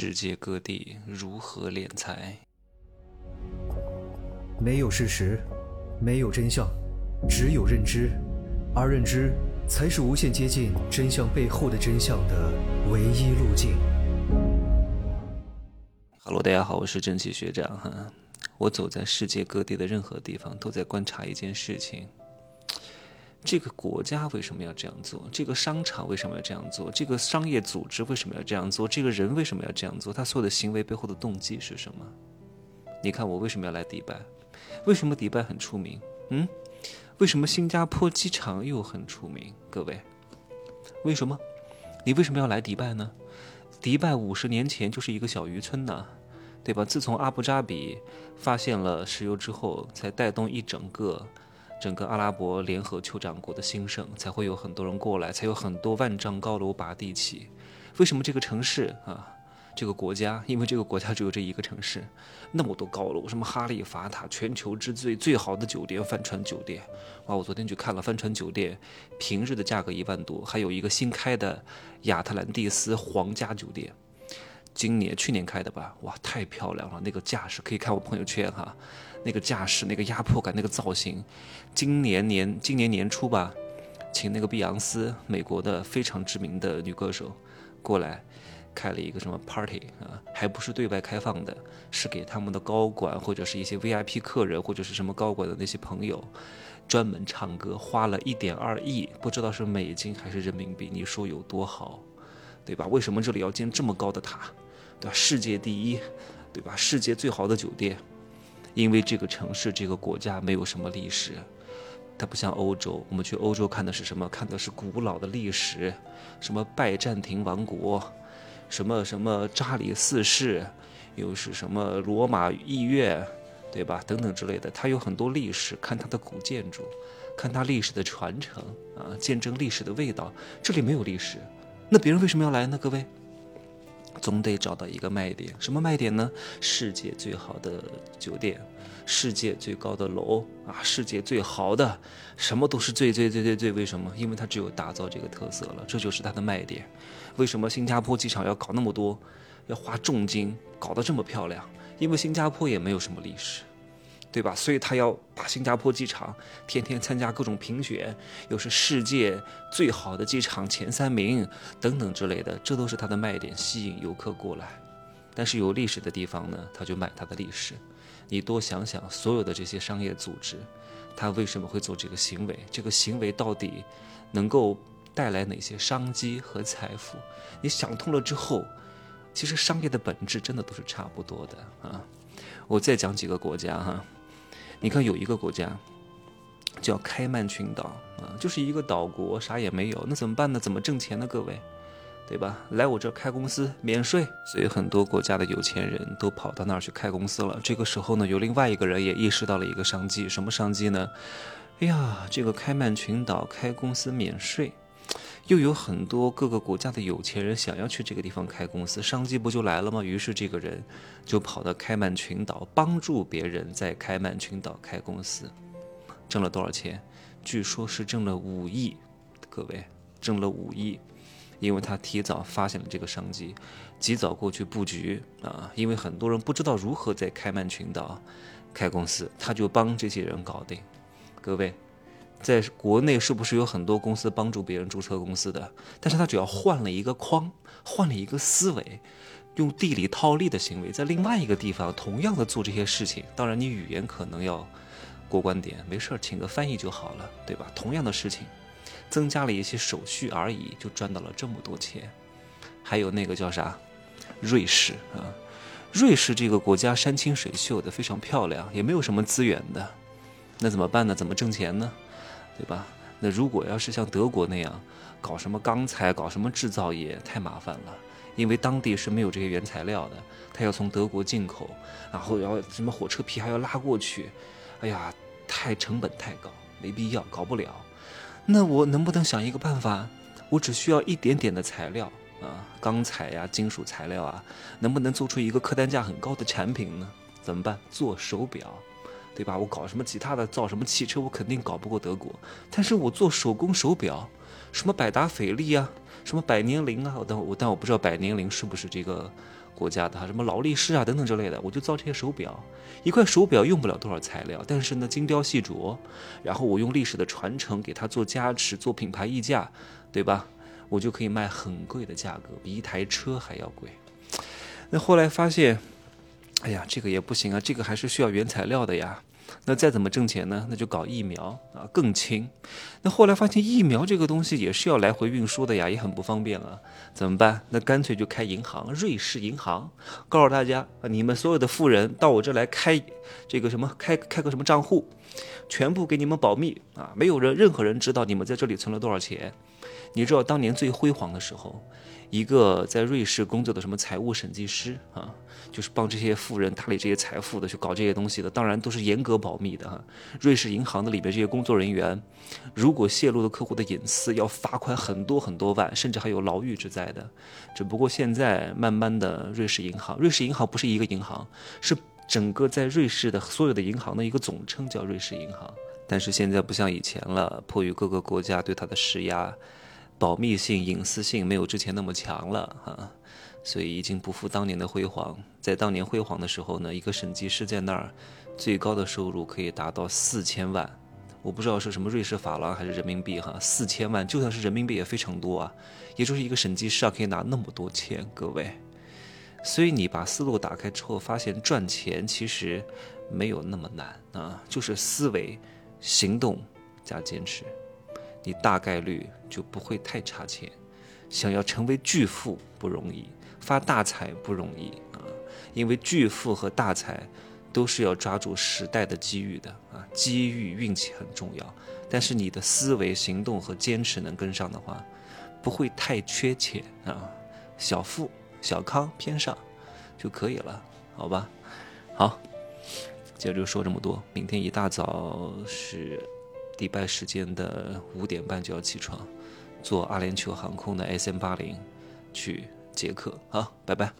世界各地如何敛财？没有事实，没有真相，只有认知，而认知才是无限接近真相背后的真相的唯一路径。Hello，大家好，我是蒸汽学长哈。我走在世界各地的任何地方，都在观察一件事情。这个国家为什么要这样做？这个商场为什么要这样做？这个商业组织为什么要这样做？这个人为什么要这样做？他所有的行为背后的动机是什么？你看我为什么要来迪拜？为什么迪拜很出名？嗯？为什么新加坡机场又很出名？各位，为什么？你为什么要来迪拜呢？迪拜五十年前就是一个小渔村呐，对吧？自从阿布扎比发现了石油之后，才带动一整个。整个阿拉伯联合酋长国的兴盛，才会有很多人过来，才有很多万丈高楼拔地起。为什么这个城市啊，这个国家？因为这个国家只有这一个城市，那么多高楼，什么哈利法塔，全球之最，最好的酒店，帆船酒店。哇，我昨天去看了帆船酒店，平日的价格一万多，还有一个新开的亚特兰蒂斯皇家酒店。今年去年开的吧，哇，太漂亮了！那个架势可以看我朋友圈哈，那个架势、那个压迫感、那个造型。今年年今年年初吧，请那个碧昂斯，美国的非常知名的女歌手，过来开了一个什么 party 啊，还不是对外开放的，是给他们的高管或者是一些 VIP 客人或者是什么高管的那些朋友，专门唱歌，花了一点二亿，不知道是美金还是人民币，你说有多好，对吧？为什么这里要建这么高的塔？对吧？世界第一，对吧？世界最好的酒店，因为这个城市、这个国家没有什么历史，它不像欧洲。我们去欧洲看的是什么？看的是古老的历史，什么拜占庭王国，什么什么查理四世，又是什么罗马议院，对吧？等等之类的，它有很多历史。看它的古建筑，看它历史的传承啊，见证历史的味道。这里没有历史，那别人为什么要来呢？各位？总得找到一个卖点，什么卖点呢？世界最好的酒店，世界最高的楼啊，世界最豪的，什么都是最最最最最。为什么？因为它只有打造这个特色了，这就是它的卖点。为什么新加坡机场要搞那么多，要花重金搞得这么漂亮？因为新加坡也没有什么历史。对吧？所以他要把新加坡机场天天参加各种评选，又是世界最好的机场前三名等等之类的，这都是他的卖点，吸引游客过来。但是有历史的地方呢，他就买他的历史。你多想想，所有的这些商业组织，他为什么会做这个行为？这个行为到底能够带来哪些商机和财富？你想通了之后，其实商业的本质真的都是差不多的啊。我再讲几个国家哈。你看，有一个国家叫开曼群岛啊，就是一个岛国，啥也没有，那怎么办呢？怎么挣钱呢？各位，对吧？来我这开公司免税，所以很多国家的有钱人都跑到那儿去开公司了。这个时候呢，有另外一个人也意识到了一个商机，什么商机呢？哎呀，这个开曼群岛开公司免税。又有很多各个国家的有钱人想要去这个地方开公司，商机不就来了吗？于是这个人就跑到开曼群岛，帮助别人在开曼群岛开公司，挣了多少钱？据说是挣了五亿，各位挣了五亿，因为他提早发现了这个商机，及早过去布局啊。因为很多人不知道如何在开曼群岛开公司，他就帮这些人搞定，各位。在国内是不是有很多公司帮助别人注册公司的？但是他只要换了一个框，换了一个思维，用地理套利的行为，在另外一个地方同样的做这些事情。当然，你语言可能要过关点，没事儿，请个翻译就好了，对吧？同样的事情，增加了一些手续而已，就赚到了这么多钱。还有那个叫啥，瑞士啊，瑞士这个国家山清水秀的，非常漂亮，也没有什么资源的，那怎么办呢？怎么挣钱呢？对吧？那如果要是像德国那样搞什么钢材、搞什么制造业，太麻烦了，因为当地是没有这些原材料的，他要从德国进口，然后要什么火车皮还要拉过去，哎呀，太成本太高，没必要，搞不了。那我能不能想一个办法？我只需要一点点的材料啊，钢材呀、金属材料啊，能不能做出一个客单价很高的产品呢？怎么办？做手表。对吧？我搞什么其他的，造什么汽车，我肯定搞不过德国。但是我做手工手表，什么百达翡丽啊，什么百年灵啊，但我但我不知道百年灵是不是这个国家的，什么劳力士啊等等之类的，我就造这些手表。一块手表用不了多少材料，但是呢精雕细琢，然后我用历史的传承给它做加持，做品牌溢价，对吧？我就可以卖很贵的价格，比一台车还要贵。那后来发现，哎呀，这个也不行啊，这个还是需要原材料的呀。那再怎么挣钱呢？那就搞疫苗啊，更轻。那后来发现疫苗这个东西也是要来回运输的呀，也很不方便啊。怎么办？那干脆就开银行，瑞士银行，告诉大家，你们所有的富人到我这来开这个什么，开开个什么账户，全部给你们保密啊，没有人任何人知道你们在这里存了多少钱。你知道当年最辉煌的时候，一个在瑞士工作的什么财务审计师啊，就是帮这些富人打理这些财富的，去搞这些东西的，当然都是严格保密的哈。瑞士银行的里边这些工作人员，如果泄露了客户的隐私，要罚款很多很多万，甚至还有牢狱之灾的。只不过现在慢慢的，瑞士银行，瑞士银行不是一个银行，是整个在瑞士的所有的银行的一个总称，叫瑞士银行。但是现在不像以前了，迫于各个国家对它的施压。保密性、隐私性没有之前那么强了哈，所以已经不复当年的辉煌。在当年辉煌的时候呢，一个审计师在那儿，最高的收入可以达到四千万。我不知道是什么瑞士法郎还是人民币哈，四千万就算是人民币也非常多啊。也就是一个审计师啊，可以拿那么多钱，各位。所以你把思路打开之后，发现赚钱其实没有那么难啊，就是思维、行动加坚持。你大概率就不会太差钱，想要成为巨富不容易，发大财不容易啊！因为巨富和大财都是要抓住时代的机遇的啊，机遇运气很重要。但是你的思维、行动和坚持能跟上的话，不会太缺钱啊，小富小康偏上就可以了，好吧？好，今儿就说这么多，明天一大早是。迪拜时间的五点半就要起床，坐阿联酋航空的 S M 八零去捷克。好，拜拜。